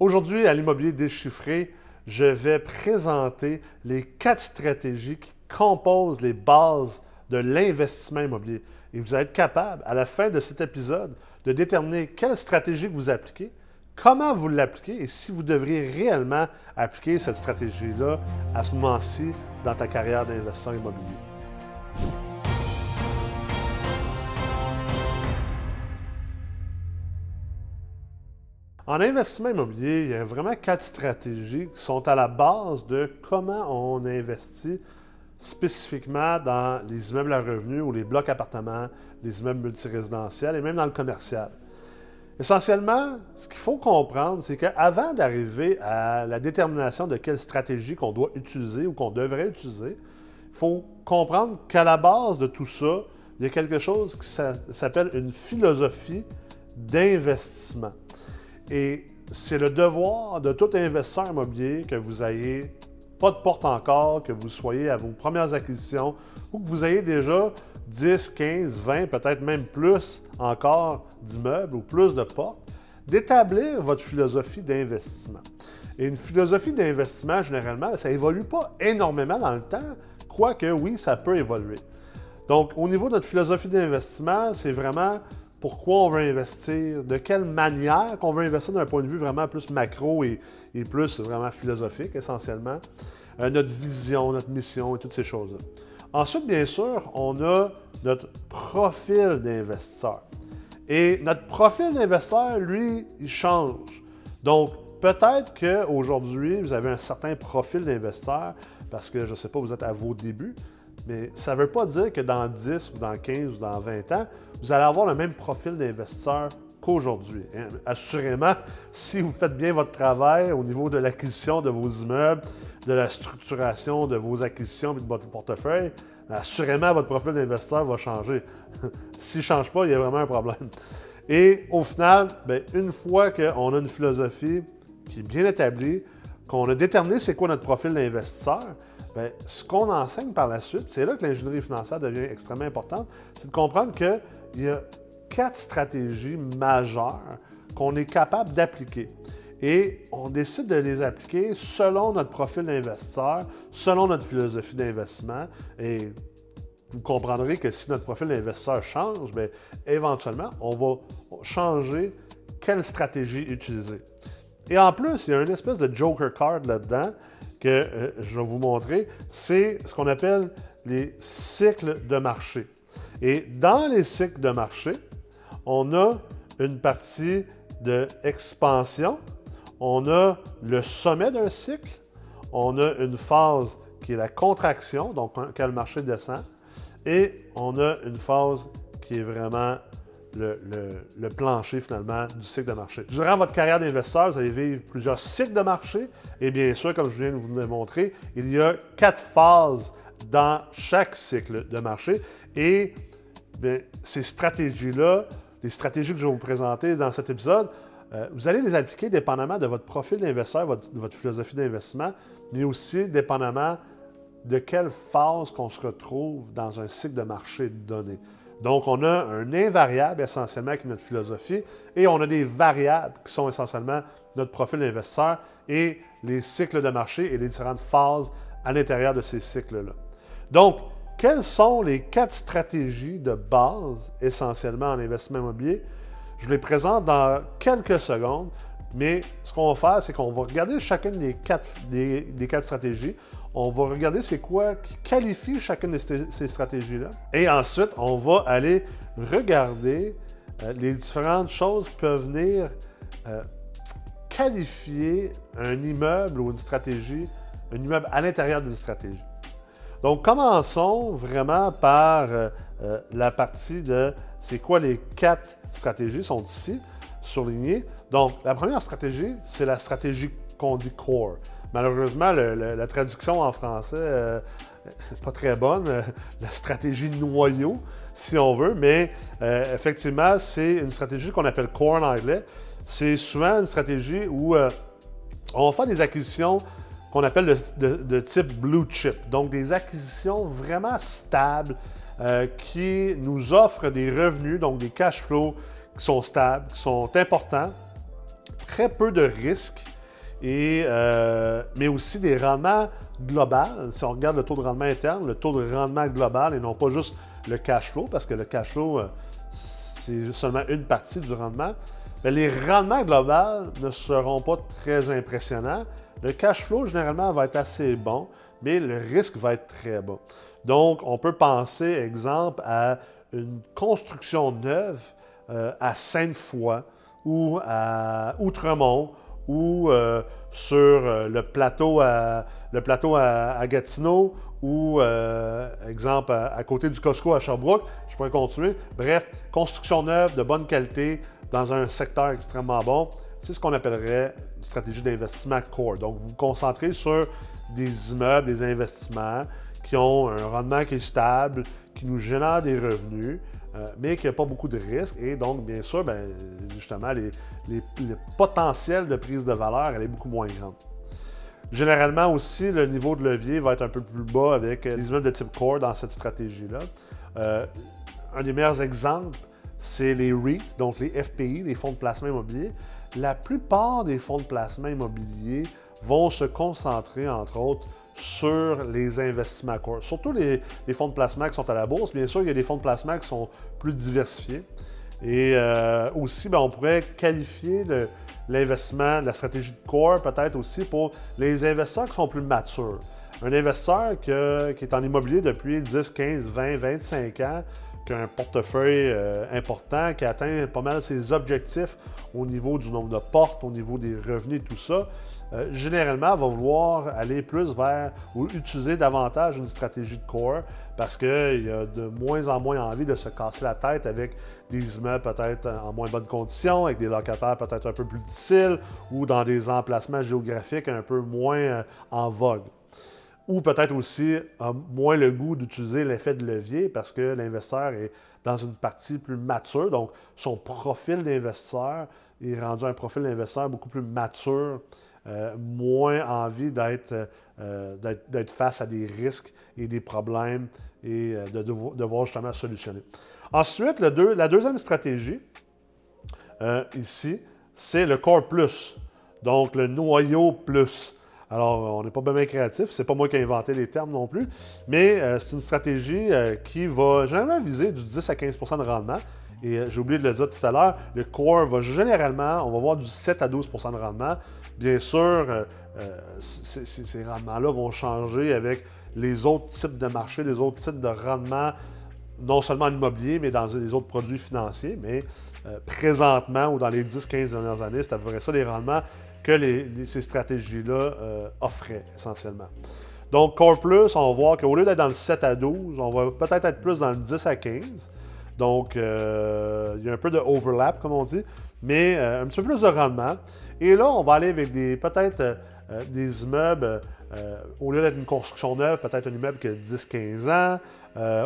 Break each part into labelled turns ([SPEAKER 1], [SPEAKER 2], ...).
[SPEAKER 1] Aujourd'hui, à l'immobilier déchiffré, je vais présenter les quatre stratégies qui composent les bases de l'investissement immobilier. Et vous allez être capable, à la fin de cet épisode, de déterminer quelle stratégie vous appliquez, comment vous l'appliquez et si vous devriez réellement appliquer cette stratégie-là à ce moment-ci dans ta carrière d'investisseur immobilier. En investissement immobilier, il y a vraiment quatre stratégies qui sont à la base de comment on investit spécifiquement dans les immeubles à revenus ou les blocs appartements, les immeubles multirésidentiels et même dans le commercial. Essentiellement, ce qu'il faut comprendre, c'est qu'avant d'arriver à la détermination de quelle stratégie qu'on doit utiliser ou qu'on devrait utiliser, il faut comprendre qu'à la base de tout ça, il y a quelque chose qui s'appelle une philosophie d'investissement. Et c'est le devoir de tout investisseur immobilier que vous ayez pas de porte encore, que vous soyez à vos premières acquisitions ou que vous ayez déjà 10, 15, 20, peut-être même plus encore d'immeubles ou plus de portes, d'établir votre philosophie d'investissement. Et une philosophie d'investissement, généralement, ça évolue pas énormément dans le temps, quoique oui, ça peut évoluer. Donc, au niveau de notre philosophie d'investissement, c'est vraiment pourquoi on veut investir, de quelle manière qu'on veut investir d'un point de vue vraiment plus macro et, plus vraiment philosophique essentiellement, euh, notre vision, notre mission et toutes ces choses-là. Ensuite, bien sûr, on a notre profil d'investisseur. Et notre profil d'investisseur, lui, il change. Donc, peut-être qu'aujourd'hui, vous avez un certain profil d'investisseur parce que, je ne sais pas, vous êtes à vos débuts, mais ça ne veut pas dire que dans 10 ou dans 15 ou dans 20 ans, vous allez avoir le même profil d'investisseur qu'aujourd'hui. Hein. Assurément, si vous faites bien votre travail au niveau de l'acquisition de vos immeubles, de la structuration de vos acquisitions et de votre portefeuille, assurément, votre profil d'investisseur va changer. S'il ne change pas, il y a vraiment un problème. Et au final, ben, une fois qu'on a une philosophie qui est bien établie, qu'on a déterminé c'est quoi notre profil d'investisseur, Bien, ce qu'on enseigne par la suite, c'est là que l'ingénierie financière devient extrêmement importante, c'est de comprendre qu'il y a quatre stratégies majeures qu'on est capable d'appliquer. Et on décide de les appliquer selon notre profil d'investisseur, selon notre philosophie d'investissement. Et vous comprendrez que si notre profil d'investisseur change, bien, éventuellement, on va changer quelle stratégie utiliser. Et en plus, il y a une espèce de joker card là-dedans que euh, je vais vous montrer, c'est ce qu'on appelle les cycles de marché. Et dans les cycles de marché, on a une partie d'expansion, on a le sommet d'un cycle, on a une phase qui est la contraction, donc quand le marché descend, et on a une phase qui est vraiment le, plancher finalement du cycle de marché. Durant votre carrière d'investisseur, vous allez vivre plusieurs cycles de marché et bien sûr, comme je viens de vous le montrer, il y a quatre phases dans chaque cycle de marché et ces stratégies-là, les stratégies que je vais vous présenter dans cet épisode, euh, vous allez les appliquer dépendamment de votre profil d'investisseur, de votre philosophie d'investissement, mais aussi dépendamment de quelle phase qu'on se retrouve dans un cycle de marché donné. Donc, on a un invariable essentiellement qui est notre philosophie et on a des variables qui sont essentiellement notre profil d'investisseur et les cycles de marché et les différentes phases à l'intérieur de ces cycles-là. Donc, quelles sont les quatre stratégies de base essentiellement en investissement immobilier? Je les présente dans quelques secondes, mais ce qu'on va faire, c'est qu'on va regarder chacune des quatre, des quatre stratégies. On va regarder c'est quoi qui qualifie chacune de ces, stratégies-là. Et ensuite, on va aller regarder euh, les différentes choses qui peuvent venir euh, qualifier un immeuble ou une stratégie, un immeuble à l'intérieur d'une stratégie. Donc, commençons vraiment par euh, la partie de c'est quoi les quatre stratégies, sont ici, surlignées. Donc, la première stratégie, c'est la stratégie qu'on dit core. Malheureusement, la traduction en français n'est euh, pas très bonne. Euh, la stratégie noyau, si on veut, mais euh, effectivement, c'est une stratégie qu'on appelle core en anglais. C'est souvent une stratégie où on va faire des acquisitions qu'on appelle de, type blue chip, donc des acquisitions vraiment stables qui nous offrent des revenus, donc des cash flows qui sont stables, qui sont importants très peu de risques, euh, mais aussi des rendements globaux. Si on regarde le taux de rendement interne, le taux de rendement global et non pas juste le cash flow, parce que le cash flow, euh, c'est seulement une partie du rendement. Les rendements globaux ne seront pas très impressionnants. Le cash flow, généralement, va être assez bon, mais le risque va être très bas. Donc, on peut penser, exemple, à une construction neuve euh, à Sainte-Foy ou à Outremont ou euh, sur euh, le plateau à, le plateau à, Gatineau ou, exemple, à, côté du Costco à Sherbrooke. Je pourrais continuer. Bref, construction neuve de bonne qualité dans un secteur extrêmement bon. C'est ce qu'on appellerait une stratégie d'investissement core. Donc, vous vous concentrez sur des immeubles, des investissements qui ont un rendement qui est stable, qui nous génère des revenus, euh, mais qui n'a pas beaucoup de risques. Et donc, bien sûr, ben, justement, les, le potentiel de prise de valeur, elle est beaucoup moins grande. Généralement aussi, le niveau de levier va être un peu plus bas avec les immeubles de type core dans cette stratégie-là. Euh, un des meilleurs exemples, c'est les REIT, donc les FPI, les fonds de placement immobilier. La plupart des fonds de placement immobilier vont se concentrer, entre autres, sur les investissements core. Surtout les, fonds de placement qui sont à la bourse. Bien sûr, il y a des fonds de placement qui sont plus diversifiés. Et euh, aussi, ben, on pourrait qualifier l'investissement, la stratégie de core peut-être aussi pour les investisseurs qui sont plus matures. Un investisseur qui est en immobilier depuis 10, 15, 20, 25 ans, qui a un portefeuille euh, important, qui atteint pas mal ses objectifs au niveau du nombre de portes, au niveau des revenus et tout ça, euh, généralement, va vouloir aller plus vers ou utiliser davantage une stratégie de core parce qu'il a de moins en moins envie de se casser la tête avec des immeubles peut-être en moins bonne condition, avec des locataires peut-être un peu plus difficiles ou dans des emplacements géographiques un peu moins euh, en vogue. Ou peut-être aussi moins le goût d'utiliser l'effet de levier parce que l'investisseur est dans une partie plus mature. Donc, son profil d'investisseur est rendu un profil d'investisseur beaucoup plus mature euh, moins envie euh, d'être, face à des risques et des problèmes et euh, de, devoir justement solutionner. Ensuite, la deuxième stratégie, ici, c'est le Core Plus, donc le noyau plus. Alors, on n'est pas bien créatif, c'est pas moi qui ai inventé les termes non plus, mais c'est une stratégie qui va généralement viser du 10 à 15% de rendement. Et j'ai oublié de le dire tout à l'heure, le core va généralement, on va voir du 7 à 12% de rendement. Bien sûr, euh, euh, ces, rendements-là vont changer avec les autres types de marchés, les autres types de rendements, non seulement en immobilier, mais dans les autres produits financiers. Mais euh, présentement, ou dans les 10-15 dernières années, c'est à peu près ça les rendements que ces stratégies-là offraient essentiellement. Donc, Core Plus, on va voir qu'au lieu d'être dans le 7 à 12, on va peut-être être plus dans le 10 à 15. Donc, il y a un peu de overlap, comme on dit, mais un petit peu plus de rendement. Et là, on va aller avec des peut-être euh, euh, des immeubles, euh, au lieu d'être une construction neuve, peut-être un immeuble qui a 10-15 ans.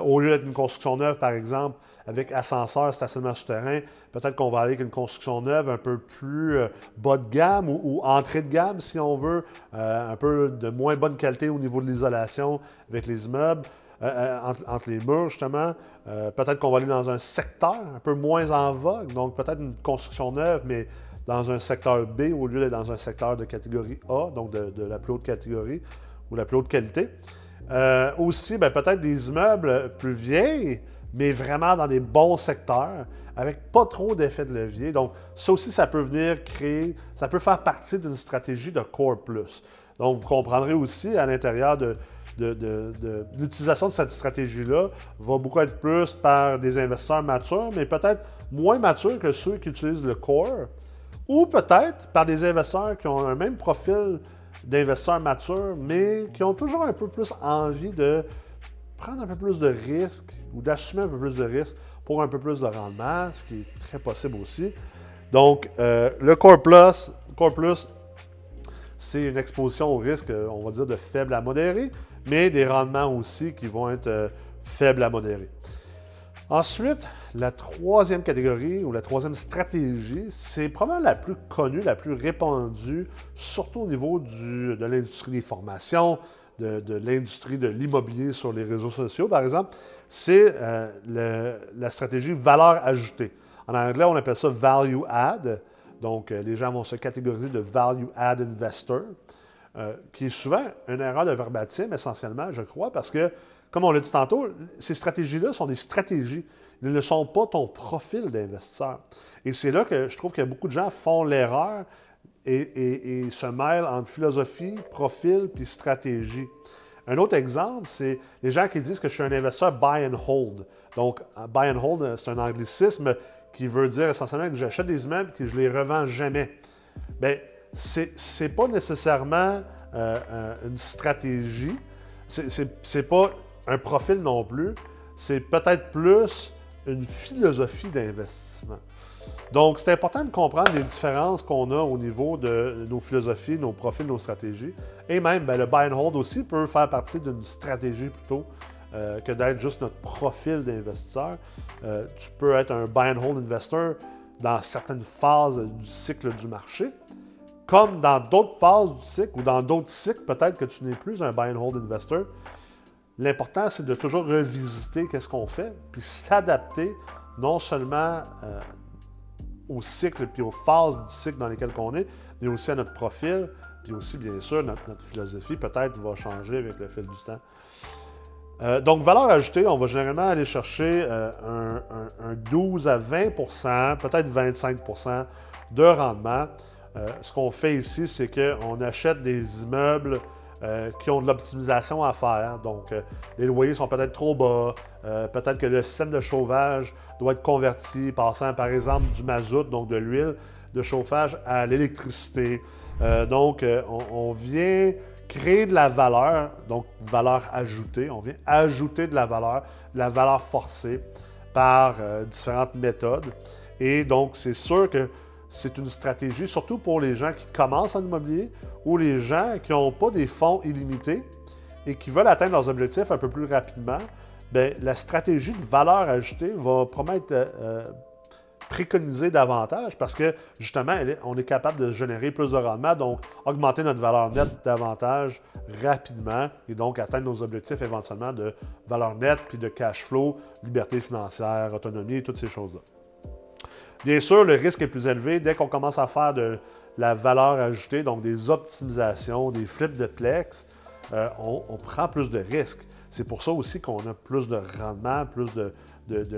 [SPEAKER 1] au lieu d'être une construction neuve, par exemple, avec ascenseur, stationnement souterrain, peut-être qu'on va aller avec une construction neuve un peu plus bas de gamme ou, entrée de gamme, si on veut, un peu de moins bonne qualité au niveau de l'isolation avec les immeubles. entre, entre, les murs, justement. peut-être qu'on va aller dans un secteur un peu moins en vogue, donc peut-être une construction neuve, mais dans un secteur B au lieu d'être dans un secteur de catégorie A, donc de, la plus haute catégorie ou la plus haute qualité. Euh, aussi, ben, peut-être des immeubles plus vieilles, mais vraiment dans des bons secteurs, avec pas trop d'effet de levier. Donc, ça aussi, ça peut venir créer, ça peut faire partie d'une stratégie de Core Plus. Donc, vous comprendrez aussi à l'intérieur de, l'utilisation de cette stratégie-là va beaucoup être plus par des investisseurs matures, mais peut-être moins matures que ceux qui utilisent le core, ou peut-être par des investisseurs qui ont un même profil d'investisseurs matures, mais qui ont toujours un peu plus envie de prendre un peu plus de risques ou d'assumer un peu plus de risques pour un peu plus de rendement, ce qui est très possible aussi. Donc, euh, le Core Plus, Core Plus, c'est une exposition au risque, on va dire, de faible à modéré, mais des rendements aussi qui vont être euh, faibles à modérés. Ensuite, la troisième catégorie ou la troisième stratégie, c'est probablement la plus connue, la plus répandue, surtout au niveau de l'industrie des formations, de, l'industrie de l'immobilier sur les réseaux sociaux, par exemple, c'est euh, la stratégie valeur ajoutée. En anglais, on appelle ça value add. Donc, les gens vont se catégoriser de value add investor, qui est souvent une erreur de verbatim essentiellement, je crois, parce que, comme on l'a dit tantôt, ces stratégies-là sont des stratégies. Ils ne sont pas ton profil d'investisseur. Et c'est là que je trouve que beaucoup de gens font l'erreur et, se mêlent entre philosophie, profil puis stratégie. Un autre exemple, c'est les gens qui disent que je suis un investisseur buy and hold. Donc, buy and hold, c'est un anglicisme qui veut dire essentiellement que j'achète des immeubles et que je les revends jamais. Bien, ce n'est pas nécessairement euh, une stratégie, ce n'est pas un profil non plus, c'est peut-être plus une philosophie d'investissement. Donc, c'est important de comprendre les différences qu'on a au niveau de nos philosophies, nos profils, nos stratégies. Et même, ben, le buy and hold aussi peut faire partie d'une stratégie plutôt euh, que d'être juste notre profil d'investisseur. Euh, tu peux être un buy and hold investor dans certaines phases du cycle du marché, comme dans d'autres phases du cycle ou dans d'autres cycles, peut-être que tu n'es plus un buy and hold investor. L'important, c'est de toujours revisiter qu'est-ce qu'on fait, puis s'adapter non seulement euh, au cycle puis aux phases du cycle dans lesquelles on est, mais aussi à notre profil, puis aussi, bien sûr, notre, philosophie peut-être va changer avec le fil du temps. Euh, donc, valeur ajoutée, on va généralement aller chercher euh, un, 12 à 20% peut-être 25% de rendement. Euh, ce qu'on fait ici, c'est qu'on achète des immeubles qui ont de l'optimisation à faire. Donc, les loyers sont peut-être trop bas, euh, peut-être que le système de chauffage doit être converti, passant par exemple du mazout, donc de l'huile de chauffage, à l'électricité. donc, on, vient créer de la valeur, donc valeur ajoutée, on vient ajouter de la valeur, de la valeur forcée par différentes méthodes. Et donc, c'est sûr que c'est une stratégie, surtout pour les gens qui commencent en immobilier ou les gens qui n'ont pas des fonds illimités et qui veulent atteindre leurs objectifs un peu plus rapidement. Bien, la stratégie de valeur ajoutée va promettre euh, euh, préconiser davantage parce que justement, on est capable de générer plus de rendement, donc augmenter notre valeur nette davantage rapidement et donc atteindre nos objectifs éventuellement de valeur nette, puis de cash flow, liberté financière, autonomie et toutes ces choses-là. Bien sûr, le risque est plus élevé dès qu'on commence à faire de la valeur ajoutée, donc des optimisations, des flips de plex, euh, on, prend plus de risques. C'est pour ça aussi qu'on a plus de rendement, plus de,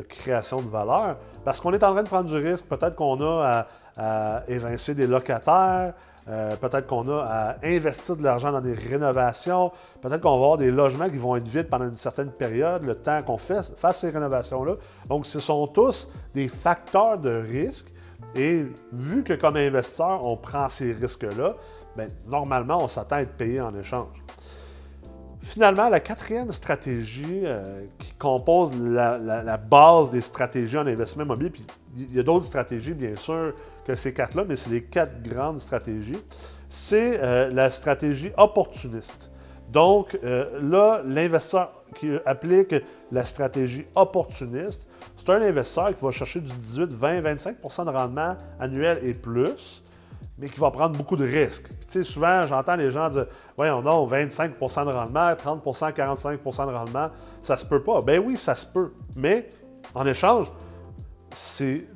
[SPEAKER 1] création de valeur, parce qu'on est en train de prendre du risque. Peut-être qu'on a à évincer des locataires, euh, peut-être qu'on a à investir de l'argent dans des rénovations. Peut-être qu'on va avoir des logements qui vont être vides pendant une certaine période, le temps qu'on fasse ces rénovations-là. Donc, ce sont tous des facteurs de risque. Et vu que comme investisseur, on prend ces risques-là, bien, normalement, on s'attend à être payé en échange. Finalement, la quatrième stratégie euh, qui compose la, base des stratégies en investissement immobilier, puis il y a d'autres stratégies, bien sûr, que ces quatre-là, mais c'est les quatre grandes stratégies, c'est euh, la stratégie opportuniste. Donc, euh, là, l'investisseur qui applique la stratégie opportuniste, c'est un investisseur qui va chercher du 18, 20, 25% de rendement annuel et plus mais qui va prendre beaucoup de risques. tu sais, souvent, j'entends les gens dire Voyons donc, 25% de rendement, 30% 45% de rendement, ça se peut pas. Ben oui, ça se peut. Mais en échange,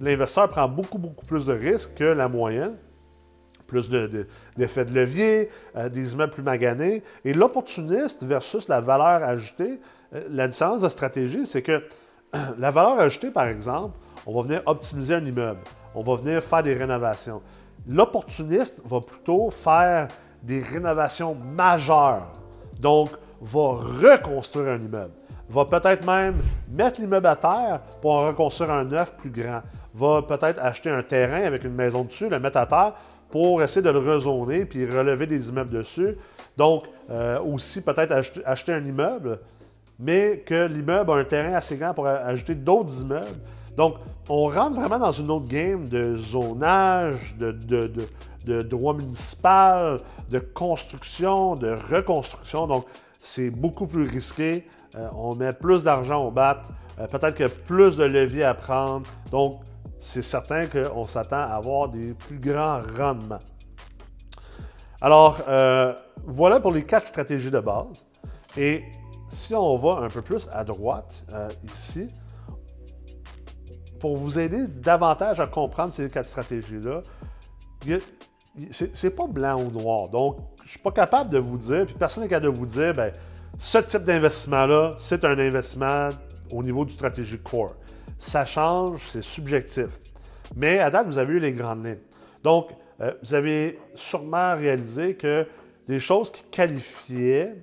[SPEAKER 1] l'investisseur prend beaucoup, beaucoup plus de risques que la moyenne. Plus d'effets de, levier, euh, des immeubles plus maganés. Et l'opportuniste versus la valeur ajoutée, euh, la différence de stratégie, c'est que la valeur ajoutée, par exemple, on va venir optimiser un immeuble, on va venir faire des rénovations. L'opportuniste va plutôt faire des rénovations majeures. Donc, va reconstruire un immeuble. Va peut-être même mettre l'immeuble à terre pour en reconstruire un neuf plus grand. Va peut-être acheter un terrain avec une maison dessus, le mettre à terre pour essayer de le rezoner puis relever des immeubles dessus. Donc, euh, aussi peut-être acheter un immeuble, mais que l'immeuble a un terrain assez grand pour ajouter d'autres immeubles donc, on rentre vraiment dans une autre game de zonage, de, droit municipal, de construction, de reconstruction. Donc, c'est beaucoup plus risqué. Euh, on met plus d'argent au bat. Euh, peut-être a plus de leviers à prendre. Donc, c'est certain qu'on s'attend à avoir des plus grands rendements. Alors, euh, voilà pour les quatre stratégies de base. Et si on va un peu plus à droite, ici, pour vous aider davantage à comprendre ces quatre stratégies-là, c'est pas blanc ou noir. Donc, je suis pas capable de vous dire, puis personne n'est capable de vous dire, ben, ce type d'investissement-là, c'est un investissement au niveau du stratégie core. Ça change, c'est subjectif. Mais à date, vous avez eu les grandes lignes. Donc, euh, vous avez sûrement réalisé que les choses qui qualifiaient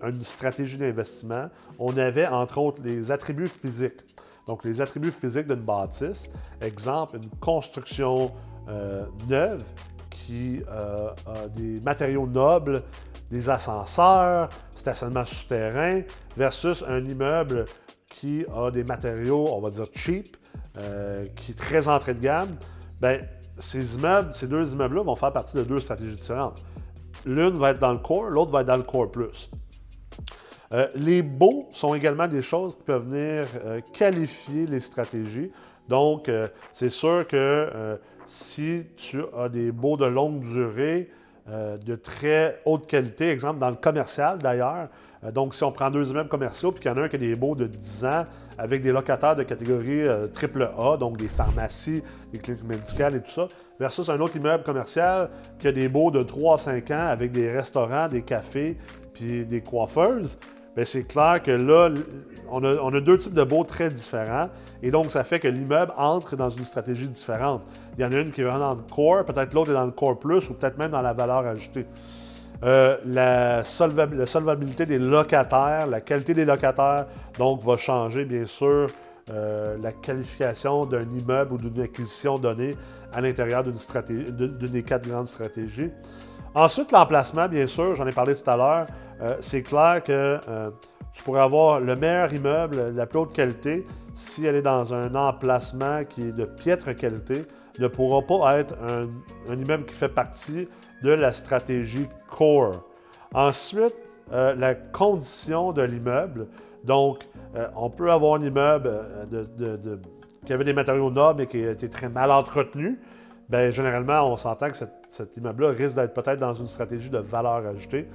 [SPEAKER 1] une stratégie d'investissement, on avait entre autres les attributs physiques. Donc, les attributs physiques d'une bâtisse, exemple, une construction euh, neuve qui euh, a des matériaux nobles, des ascenseurs, stationnement souterrain, versus un immeuble qui a des matériaux, on va dire cheap, euh, qui est très entrée de gamme. Bien, ces immeubles, ces deux immeubles-là vont faire partie de deux stratégies différentes. L'une va être dans le core, l'autre va être dans le core plus. Euh, les baux sont également des choses qui peuvent venir euh, qualifier les stratégies. Donc, euh, c'est sûr que si tu as des baux de longue durée, de très haute qualité, exemple dans le commercial d'ailleurs, donc si on prend deux immeubles commerciaux, puis qu'il y en a un qui a des baux de 10 ans avec des locataires de catégorie triple A, donc des pharmacies, des cliniques médicales et tout ça, versus un autre immeuble commercial qui a des baux de 3 à 5 ans avec des restaurants, des cafés, puis des coiffeuses. Ben, c'est clair que là, on a, deux types de baux très différents. Et donc, ça fait que l'immeuble entre dans une stratégie différente. Il y en a une qui est vraiment dans le core, peut-être l'autre est dans le core plus ou peut-être même dans la valeur ajoutée. Euh, la, solvabilité des locataires, la qualité des locataires, donc, va changer, bien sûr, euh, la qualification d'un immeuble ou d'une acquisition donnée à l'intérieur d'une, d'une des quatre grandes stratégies. Ensuite, l'emplacement, bien sûr, j'en ai parlé tout à l'heure. Euh, c'est clair que euh, tu pourrais avoir le meilleur immeuble, la plus haute qualité, si elle est dans un emplacement qui est de piètre qualité, ne pourra pas être un, immeuble qui fait partie de la stratégie core. Ensuite, euh, la condition de l'immeuble. Donc, on peut avoir un immeuble qui avait des matériaux nobles mais qui été très mal entretenu. Bien, généralement, on s'entend que cet immeuble-là risque d'être peut-être dans une stratégie de valeur ajoutée.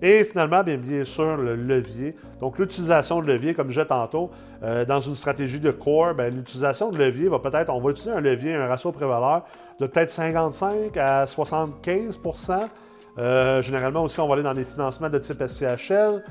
[SPEAKER 1] Et finalement, bien, sûr, le levier. Donc, l'utilisation de levier, comme je tantôt, euh, dans une stratégie de core, l'utilisation de levier va peut-être, on va utiliser un levier, un ratio pré-valeur de peut-être 55 à 75% euh, Généralement aussi, on va aller dans des financements de type SCHL.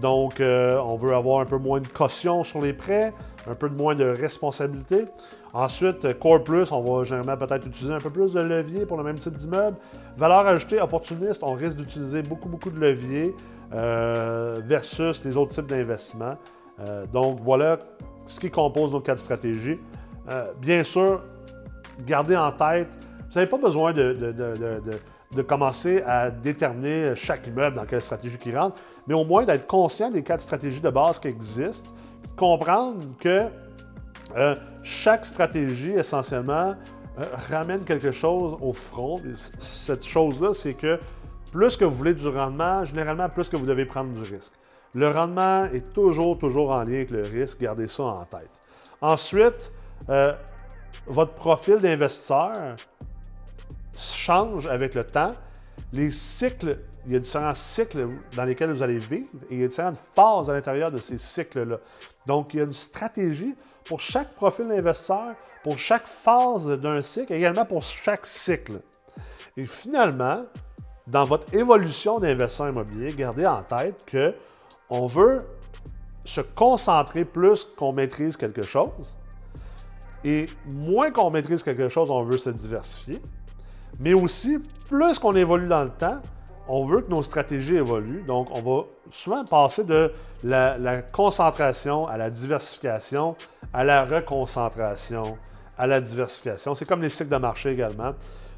[SPEAKER 1] Donc, euh, on veut avoir un peu moins de caution sur les prêts, un peu moins de responsabilité. Ensuite, Core Plus, on va généralement peut-être utiliser un peu plus de levier pour le même type d'immeuble. Valeur ajoutée opportuniste, on risque d'utiliser beaucoup, beaucoup de levier euh, versus les autres types d'investissements. Euh, donc voilà ce qui compose nos quatre stratégies. Euh, bien sûr, gardez en tête, vous n'avez pas besoin de, de, commencer à déterminer chaque immeuble dans quelle stratégie qui rentre, mais au moins d'être conscient des quatre stratégies de base qui existent, comprendre que chaque stratégie, essentiellement, euh, ramène quelque chose au front. Cette chose-là, c'est que plus que vous voulez du rendement, généralement, plus que vous devez prendre du risque. Le rendement est toujours, toujours en lien avec le risque. Gardez ça en tête. Ensuite, euh, votre profil d'investisseur change avec le temps. Les cycles, il y a différents cycles dans lesquels vous allez vivre et il y a différentes phases à l'intérieur de ces cycles-là. Donc, il y a une stratégie pour chaque profil d'investisseur, pour chaque phase d'un cycle, également pour chaque cycle. Et finalement, dans votre évolution d'investisseur immobilier, gardez en tête que on veut se concentrer plus qu'on maîtrise quelque chose. Et moins qu'on maîtrise quelque chose, on veut se diversifier. Mais aussi, plus qu'on évolue dans le temps, on veut que nos stratégies évoluent. Donc, on va souvent passer de la, concentration à la diversification, à la reconcentration, à la diversification. C'est comme les cycles de marché également.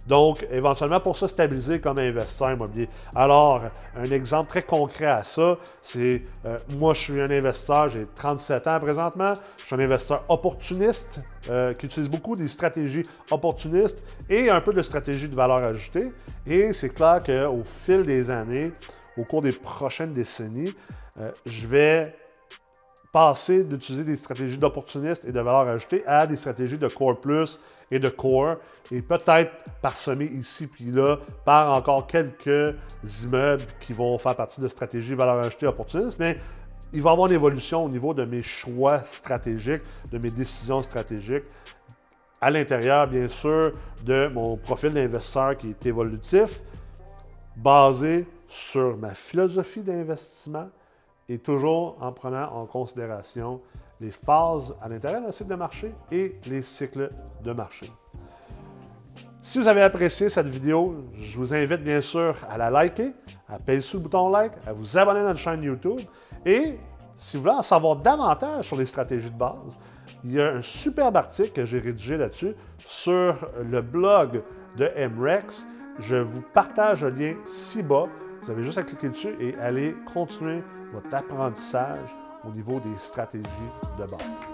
[SPEAKER 1] Donc, éventuellement, pour se stabiliser comme investisseur immobilier. Alors, un exemple très concret à ça, c'est euh, moi, je suis un investisseur, j'ai 37 ans présentement. Je suis un investisseur opportuniste euh, qui utilise beaucoup des stratégies opportunistes et un peu de stratégies de valeur ajoutée. Et c'est clair qu'au fil des années, au cours des prochaines décennies, euh, je vais passer d'utiliser des stratégies d'opportunistes et de valeur ajoutée à des stratégies de core plus et de core, et peut-être parsemé ici puis là par encore quelques immeubles qui vont faire partie de stratégies valeur ajoutée opportunistes, mais il va y avoir une évolution au niveau de mes choix stratégiques, de mes décisions stratégiques. À l'intérieur, bien sûr, de mon profil d'investisseur qui est évolutif, basé sur ma philosophie d'investissement et toujours en prenant en considération les phases à l'intérieur d'un cycle de marché et les cycles de marché. Si vous avez apprécié cette vidéo, je vous invite bien sûr à la liker, à payer sur le bouton like, à vous abonner à notre chaîne YouTube et si vous voulez en savoir davantage sur les stratégies de base, il y a un superbe article que j'ai rédigé là-dessus sur le blog de MREX. Je vous partage le lien ci-bas. Vous avez juste à cliquer dessus et aller continuer votre apprentissage au niveau des stratégies de base.